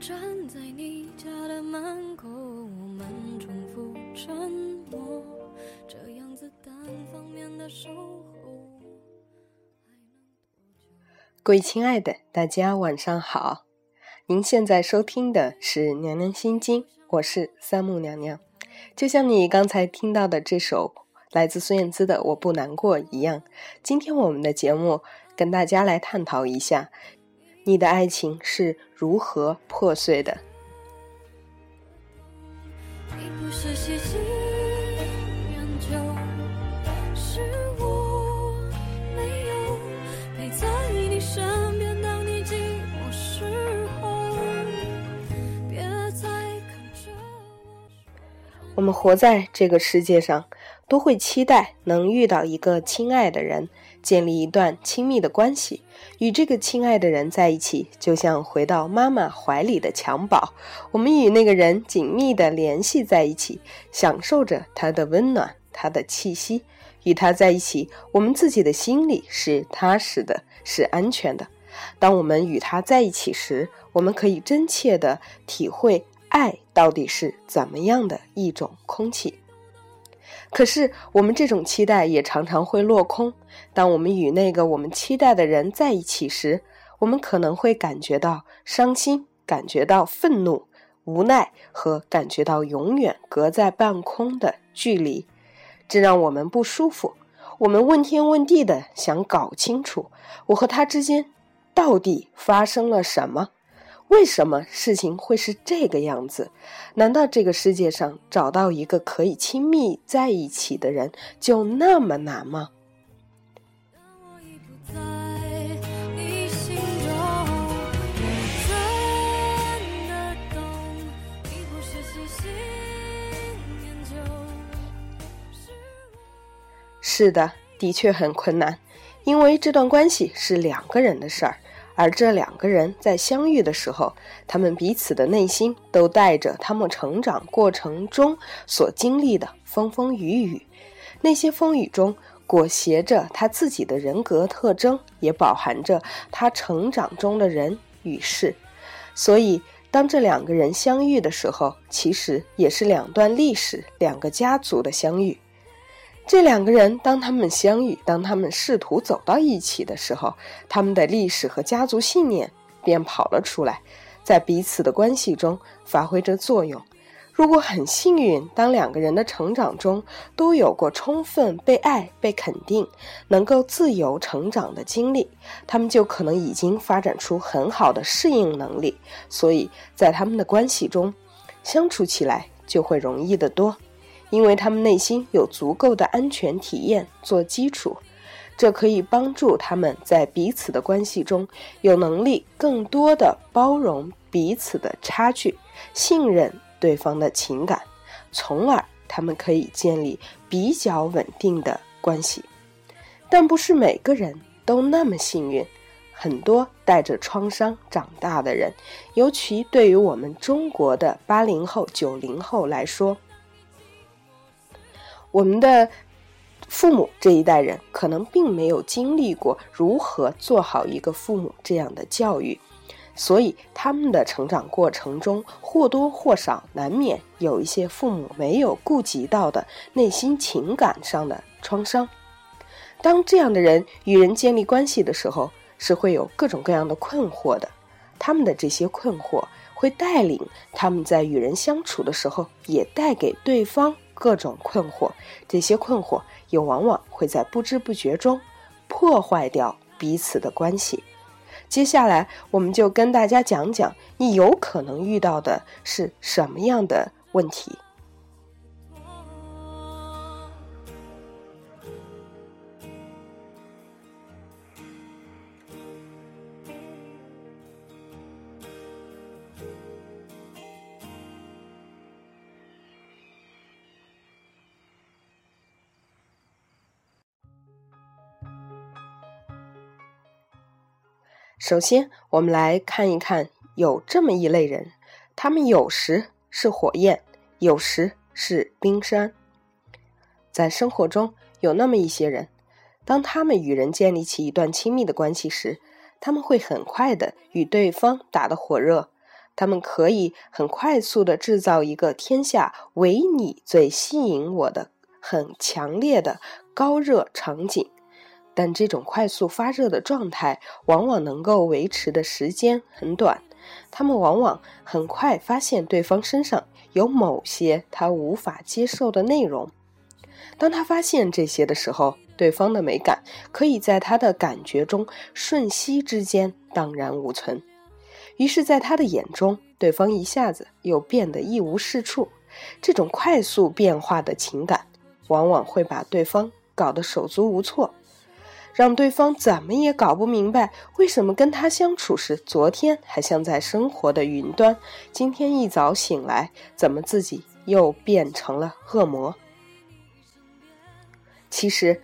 站在你家的门口，我们重复沉默，这样子单方面的守候还能多久。各位亲爱的，大家晚上好。您现在收听的是《娘娘心经》，我是三木娘娘。就像你刚才听到的这首来自孙燕姿的《我不难过》一样，今天我们的节目跟大家来探讨一下。你的爱情是如何破碎的？我们活在这个世界上，都会期待能遇到一个亲爱的人。建立一段亲密的关系，与这个亲爱的人在一起，就像回到妈妈怀里的襁褓。我们与那个人紧密地联系在一起，享受着他的温暖、他的气息。与他在一起，我们自己的心里是踏实的，是安全的。当我们与他在一起时，我们可以真切地体会爱到底是怎么样的一种空气。可是，我们这种期待也常常会落空。当我们与那个我们期待的人在一起时，我们可能会感觉到伤心，感觉到愤怒、无奈和感觉到永远隔在半空的距离，这让我们不舒服。我们问天问地的想搞清楚，我和他之间到底发生了什么。为什么事情会是这个样子？难道这个世界上找到一个可以亲密在一起的人就那么难吗？是的，的确很困难，因为这段关系是两个人的事儿。而这两个人在相遇的时候，他们彼此的内心都带着他们成长过程中所经历的风风雨雨，那些风雨中裹挟着他自己的人格特征，也饱含着他成长中的人与事。所以，当这两个人相遇的时候，其实也是两段历史、两个家族的相遇。这两个人，当他们相遇，当他们试图走到一起的时候，他们的历史和家族信念便跑了出来，在彼此的关系中发挥着作用。如果很幸运，当两个人的成长中都有过充分被爱、被肯定、能够自由成长的经历，他们就可能已经发展出很好的适应能力，所以在他们的关系中相处起来就会容易得多。因为他们内心有足够的安全体验做基础，这可以帮助他们在彼此的关系中有能力更多的包容彼此的差距，信任对方的情感，从而他们可以建立比较稳定的关系。但不是每个人都那么幸运，很多带着创伤长大的人，尤其对于我们中国的八零后、九零后来说。我们的父母这一代人可能并没有经历过如何做好一个父母这样的教育，所以他们的成长过程中或多或少难免有一些父母没有顾及到的内心情感上的创伤。当这样的人与人建立关系的时候，是会有各种各样的困惑的。他们的这些困惑会带领他们在与人相处的时候，也带给对方。各种困惑，这些困惑也往往会在不知不觉中破坏掉彼此的关系。接下来，我们就跟大家讲讲你有可能遇到的是什么样的问题。首先，我们来看一看，有这么一类人，他们有时是火焰，有时是冰山。在生活中，有那么一些人，当他们与人建立起一段亲密的关系时，他们会很快的与对方打得火热，他们可以很快速的制造一个天下唯你最吸引我的很强烈的高热场景，但这种快速发热的状态往往能够维持的时间很短。他们往往很快发现对方身上有某些他无法接受的内容。当他发现这些的时候，对方的美感可以在他的感觉中瞬息之间荡然无存。于是，在他的眼中，对方一下子又变得一无是处。这种快速变化的情感，往往会把对方搞得手足无措。让对方怎么也搞不明白，为什么跟他相处时，昨天还像在生活的云端，今天一早醒来，怎么自己又变成了恶魔？其实，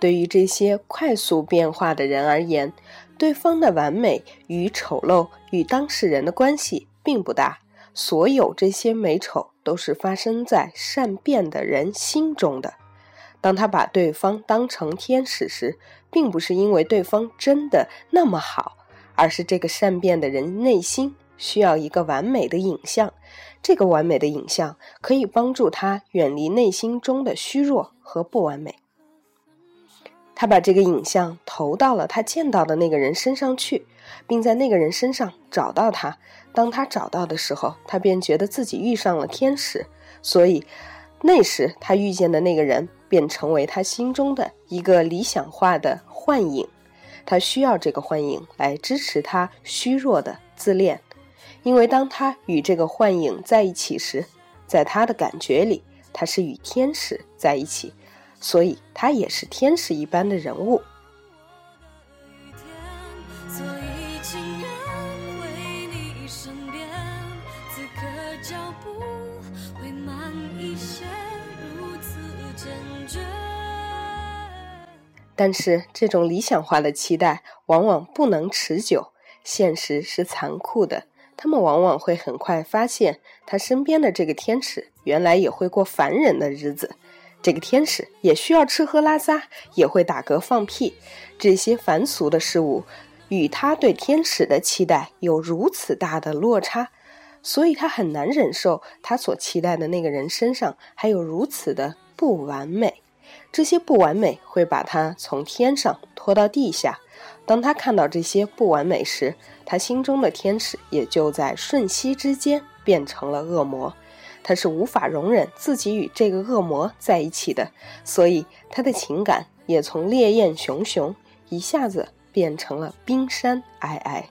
对于这些快速变化的人而言，对方的完美与丑陋与当事人的关系并不大。所有这些美丑都是发生在善变的人心中的。当他把对方当成天使时，并不是因为对方真的那么好，而是这个善变的人内心需要一个完美的影像。这个完美的影像可以帮助他远离内心中的虚弱和不完美。他把这个影像投到了他见到的那个人身上去，并在那个人身上找到他。当他找到的时候，他便觉得自己遇上了天使。所以，那时他遇见的那个人。便成为他心中的一个理想化的幻影，他需要这个幻影来支持他虚弱的自恋，因为当他与这个幻影在一起时，在他的感觉里，他是与天使在一起，所以他也是天使一般的人物。但是，这种理想化的期待往往不能持久。现实是残酷的，他们往往会很快发现，他身边的这个天使原来也会过凡人的日子。这个天使也需要吃喝拉撒，也会打嗝放屁。这些凡俗的事物与他对天使的期待有如此大的落差，所以他很难忍受他所期待的那个人身上还有如此的不完美。这些不完美会把他从天上拖到地下。当他看到这些不完美时，他心中的天使也就在瞬息之间变成了恶魔。他是无法容忍自己与这个恶魔在一起的，所以他的情感也从烈焰熊熊一下子变成了冰山皑皑。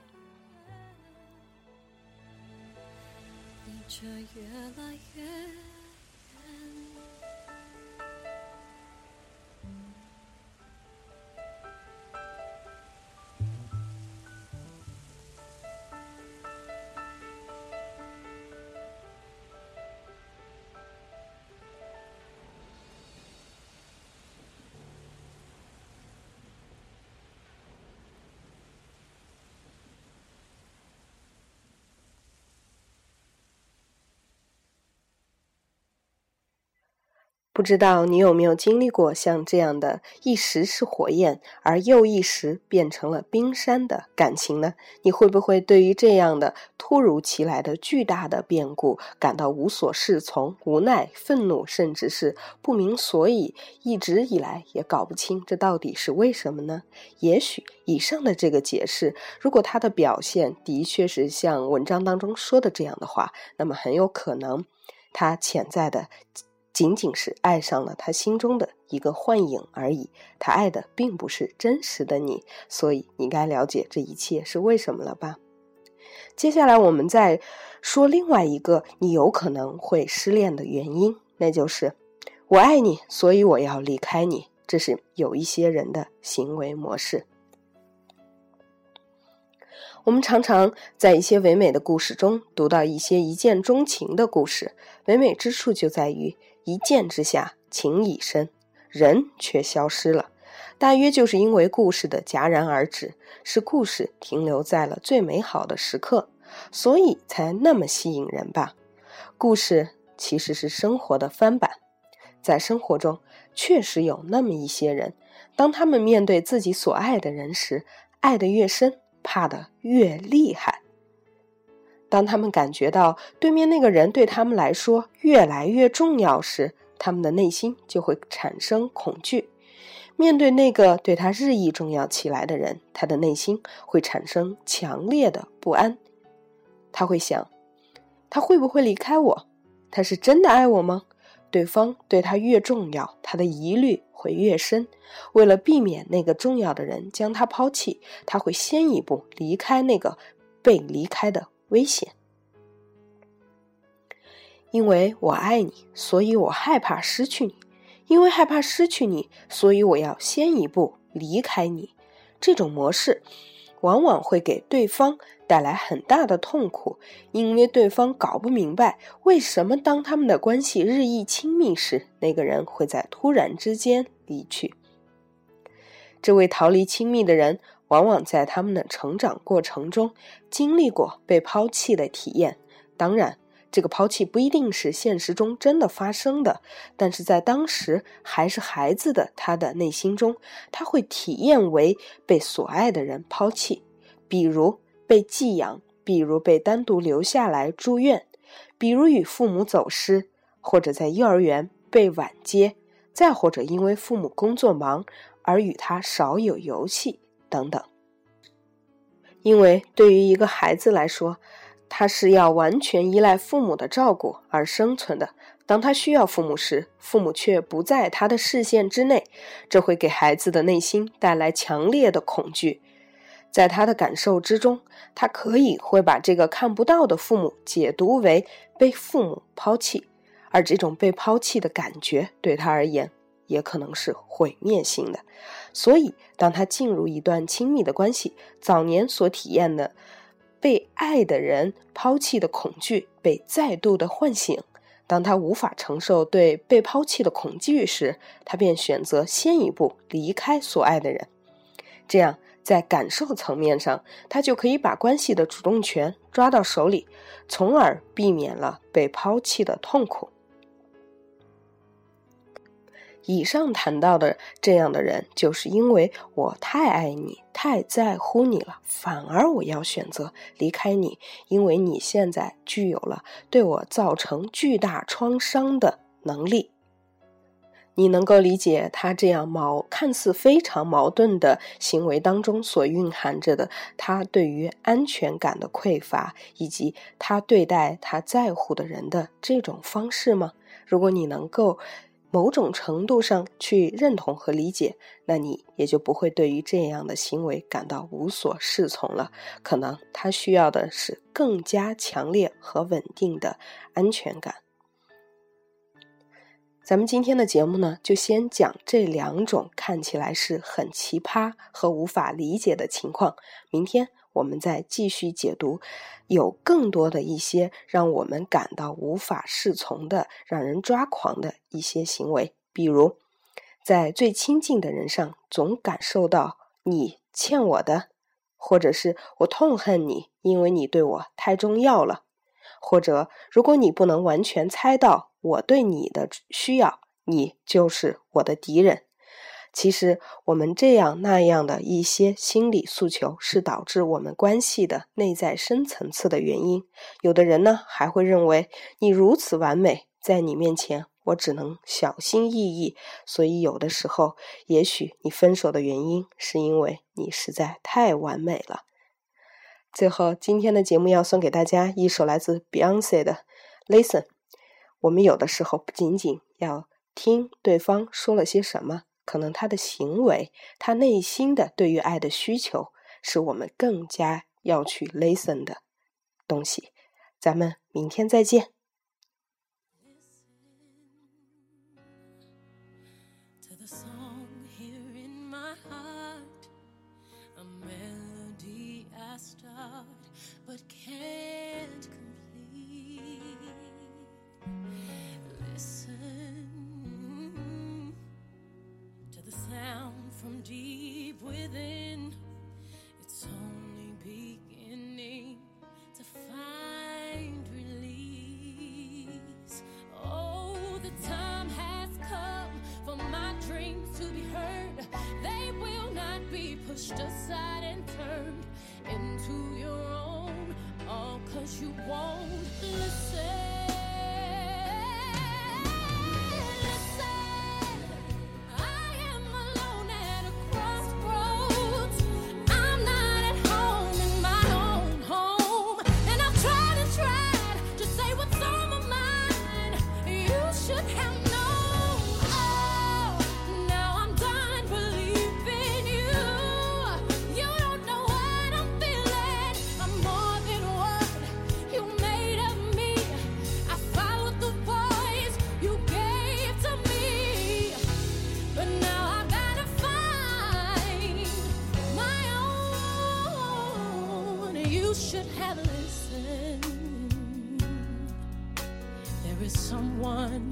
不知道你有没有经历过像这样的一时是火焰，而又一时变成了冰山的感情呢？你会不会对于这样的突如其来的巨大的变故感到无所适从、无奈、愤怒，甚至是不明所以？一直以来也搞不清这到底是为什么呢？也许以上的这个解释，如果它的表现的确是像文章当中说的这样的话，那么很有可能它潜在的。仅仅是爱上了他心中的一个幻影而已，他爱的并不是真实的你，所以你该了解这一切是为什么了吧？接下来我们再说另外一个你有可能会失恋的原因，那就是我爱你，所以我要离开你。这是有一些人的行为模式。我们常常在一些唯美的故事中读到一些一见钟情的故事，唯美之处就在于。一见之下，情已深，人却消失了。大约就是因为故事的戛然而止，使故事停留在了最美好的时刻，所以才那么吸引人吧。故事其实是生活的翻版，在生活中确实有那么一些人，当他们面对自己所爱的人时，爱得越深，怕得越厉害。当他们感觉到对面那个人对他们来说越来越重要时，他们的内心就会产生恐惧。面对那个对他日益重要起来的人，他的内心会产生强烈的不安。他会想：他会不会离开我？他是真的爱我吗？对方对他越重要，他的疑虑会越深。为了避免那个重要的人将他抛弃，他会先一步离开那个被离开的危险。因为我爱你，所以我害怕失去你；因为害怕失去你，所以我要先一步离开你。这种模式往往会给对方带来很大的痛苦，因为对方搞不明白为什么当他们的关系日益亲密时，那个人会在突然之间离去。这位逃离亲密的人，往往在他们的成长过程中经历过被抛弃的体验。当然。这个抛弃不一定是现实中真的发生的，但是在当时还是孩子的他的内心中，他会体验为被所爱的人抛弃，比如被寄养，比如被单独留下来住院，比如与父母走失，或者在幼儿园被晚接，再或者因为父母工作忙而与他少有游戏等等。因为对于一个孩子来说，他是要完全依赖父母的照顾而生存的。当他需要父母时，父母却不在他的视线之内，这会给孩子的内心带来强烈的恐惧。在他的感受之中，他可以会把这个看不到的父母解读为被父母抛弃，而这种被抛弃的感觉对他而言也可能是毁灭性的。所以，当他进入一段亲密的关系，早年所体验的。被爱的人抛弃的恐惧被再度的唤醒。当他无法承受对被抛弃的恐惧时，他便选择先一步离开所爱的人。这样，在感受层面上，他就可以把关系的主动权抓到手里，从而避免了被抛弃的痛苦。以上谈到的这样的人，就是因为我太爱你，太在乎你了，反而我要选择离开你，因为你现在具有了对我造成巨大创伤的能力。你能够理解他这样矛看似非常矛盾的行为当中所蕴含着的他对于安全感的匮乏，以及他对待他在乎的人的这种方式吗？如果你能够。某种程度上去认同和理解，那你也就不会对于这样的行为感到无所适从了。可能他需要的是更加强烈和稳定的安全感。咱们今天的节目呢，就先讲这两种看起来是很奇葩和无法理解的情况。明天。我们再继续解读，有更多的一些让我们感到无法适从的、让人抓狂的一些行为，比如在最亲近的人上总感受到你欠我的，或者是我痛恨你，因为你对我太重要了，或者如果你不能完全猜到我对你的需要，你就是我的敌人。其实，我们这样那样的一些心理诉求，是导致我们关系的内在深层次的原因。有的人呢，还会认为你如此完美，在你面前我只能小心翼翼。所以，有的时候，也许你分手的原因，是因为你实在太完美了。最后，今天的节目要送给大家一首来自 Beyonce 的《Listen》。我们有的时候不仅仅要听对方说了些什么。可能他的行为，他内心的对于爱的需求，是我们更加要去 listen 的东西。咱们明天再见。just a. should have listened. There is someone